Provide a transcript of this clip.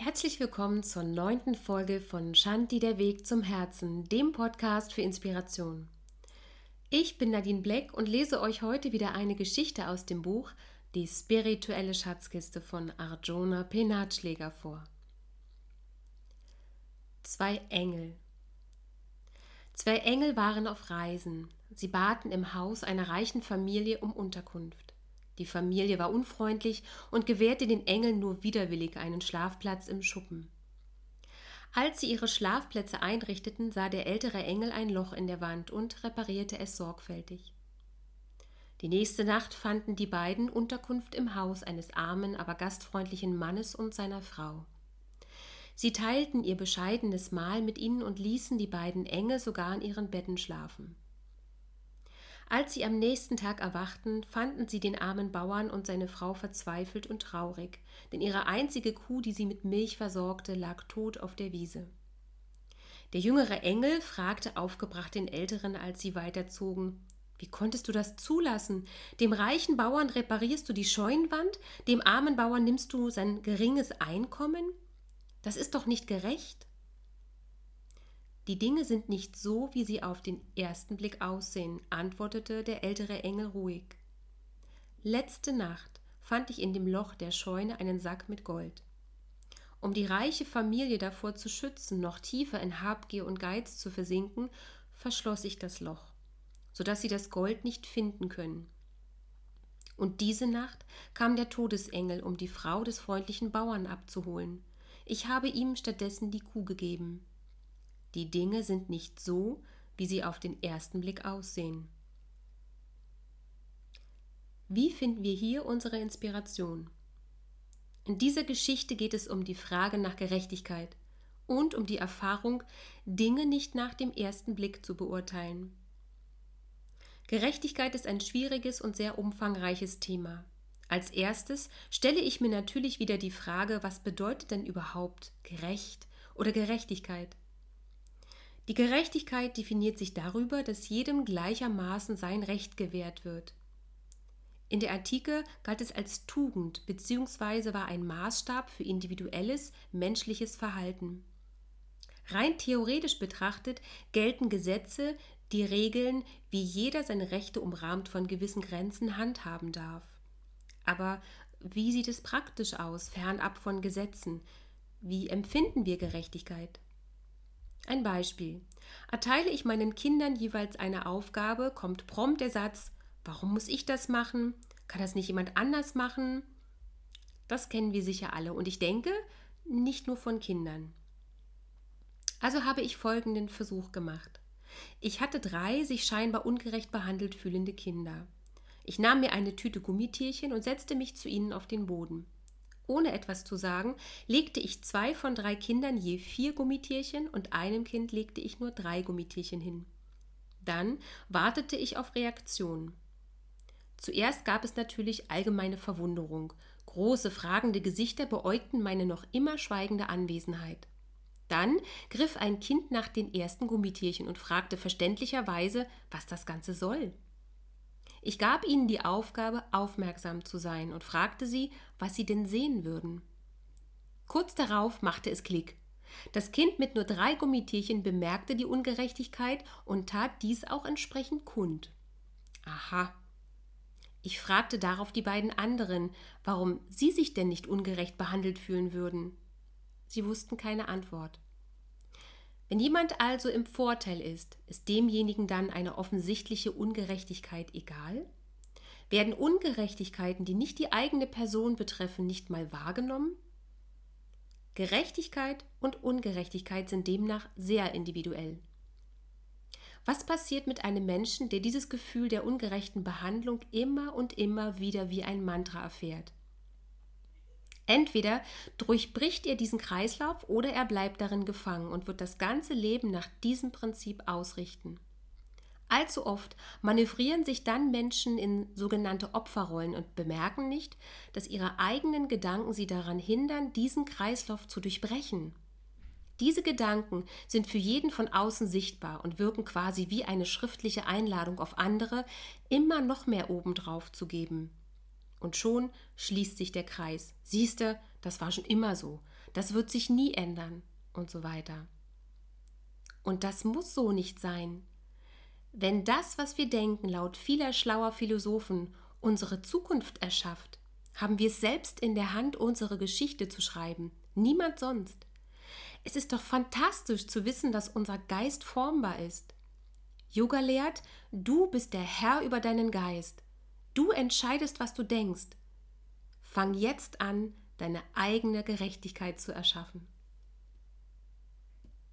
Herzlich willkommen zur neunten Folge von Shanti der Weg zum Herzen, dem Podcast für Inspiration. Ich bin Nadine Black und lese euch heute wieder eine Geschichte aus dem Buch Die spirituelle Schatzkiste von Arjuna Penatschläger vor. Zwei Engel. Zwei Engel waren auf Reisen. Sie baten im Haus einer reichen Familie um Unterkunft. Die Familie war unfreundlich und gewährte den Engeln nur widerwillig einen Schlafplatz im Schuppen. Als sie ihre Schlafplätze einrichteten, sah der ältere Engel ein Loch in der Wand und reparierte es sorgfältig. Die nächste Nacht fanden die beiden Unterkunft im Haus eines armen, aber gastfreundlichen Mannes und seiner Frau. Sie teilten ihr bescheidenes Mahl mit ihnen und ließen die beiden Engel sogar in ihren Betten schlafen. Als sie am nächsten Tag erwachten, fanden sie den armen Bauern und seine Frau verzweifelt und traurig, denn ihre einzige Kuh, die sie mit Milch versorgte, lag tot auf der Wiese. Der jüngere Engel fragte aufgebracht den Älteren, als sie weiterzogen Wie konntest du das zulassen? Dem reichen Bauern reparierst du die Scheunenwand, dem armen Bauern nimmst du sein geringes Einkommen? Das ist doch nicht gerecht. Die Dinge sind nicht so, wie sie auf den ersten Blick aussehen, antwortete der ältere Engel ruhig. Letzte Nacht fand ich in dem Loch der Scheune einen Sack mit Gold. Um die reiche Familie davor zu schützen, noch tiefer in Habgier und Geiz zu versinken, verschloss ich das Loch, so dass sie das Gold nicht finden können. Und diese Nacht kam der Todesengel, um die Frau des freundlichen Bauern abzuholen. Ich habe ihm stattdessen die Kuh gegeben. Die Dinge sind nicht so, wie sie auf den ersten Blick aussehen. Wie finden wir hier unsere Inspiration? In dieser Geschichte geht es um die Frage nach Gerechtigkeit und um die Erfahrung, Dinge nicht nach dem ersten Blick zu beurteilen. Gerechtigkeit ist ein schwieriges und sehr umfangreiches Thema. Als erstes stelle ich mir natürlich wieder die Frage, was bedeutet denn überhaupt gerecht oder Gerechtigkeit? Die Gerechtigkeit definiert sich darüber, dass jedem gleichermaßen sein Recht gewährt wird. In der Antike galt es als Tugend bzw. war ein Maßstab für individuelles menschliches Verhalten. Rein theoretisch betrachtet gelten Gesetze, die regeln, wie jeder seine Rechte umrahmt von gewissen Grenzen handhaben darf. Aber wie sieht es praktisch aus, fernab von Gesetzen? Wie empfinden wir Gerechtigkeit? Ein Beispiel. Erteile ich meinen Kindern jeweils eine Aufgabe, kommt prompt der Satz, warum muss ich das machen? Kann das nicht jemand anders machen? Das kennen wir sicher alle und ich denke, nicht nur von Kindern. Also habe ich folgenden Versuch gemacht. Ich hatte drei sich scheinbar ungerecht behandelt fühlende Kinder. Ich nahm mir eine Tüte Gummitierchen und setzte mich zu ihnen auf den Boden. Ohne etwas zu sagen, legte ich zwei von drei Kindern je vier Gummitierchen und einem Kind legte ich nur drei Gummitierchen hin. Dann wartete ich auf Reaktionen. Zuerst gab es natürlich allgemeine Verwunderung. Große fragende Gesichter beäugten meine noch immer schweigende Anwesenheit. Dann griff ein Kind nach den ersten Gummitierchen und fragte verständlicherweise, was das Ganze soll. Ich gab ihnen die Aufgabe, aufmerksam zu sein und fragte sie, was sie denn sehen würden. Kurz darauf machte es Klick. Das Kind mit nur drei Gummitierchen bemerkte die Ungerechtigkeit und tat dies auch entsprechend kund. Aha. Ich fragte darauf die beiden anderen, warum sie sich denn nicht ungerecht behandelt fühlen würden. Sie wussten keine Antwort. Wenn jemand also im Vorteil ist, ist demjenigen dann eine offensichtliche Ungerechtigkeit egal? Werden Ungerechtigkeiten, die nicht die eigene Person betreffen, nicht mal wahrgenommen? Gerechtigkeit und Ungerechtigkeit sind demnach sehr individuell. Was passiert mit einem Menschen, der dieses Gefühl der ungerechten Behandlung immer und immer wieder wie ein Mantra erfährt? Entweder durchbricht er diesen Kreislauf oder er bleibt darin gefangen und wird das ganze Leben nach diesem Prinzip ausrichten. Allzu oft manövrieren sich dann Menschen in sogenannte Opferrollen und bemerken nicht, dass ihre eigenen Gedanken sie daran hindern, diesen Kreislauf zu durchbrechen. Diese Gedanken sind für jeden von außen sichtbar und wirken quasi wie eine schriftliche Einladung auf andere, immer noch mehr obendrauf zu geben. Und schon schließt sich der Kreis. Siehste, das war schon immer so. das wird sich nie ändern und so weiter. Und das muss so nicht sein. Wenn das, was wir denken, laut vieler schlauer Philosophen unsere Zukunft erschafft, haben wir es selbst in der Hand, unsere Geschichte zu schreiben, niemand sonst. Es ist doch fantastisch zu wissen, dass unser Geist formbar ist. Yoga lehrt, du bist der Herr über deinen Geist. Du entscheidest, was du denkst. Fang jetzt an, deine eigene Gerechtigkeit zu erschaffen.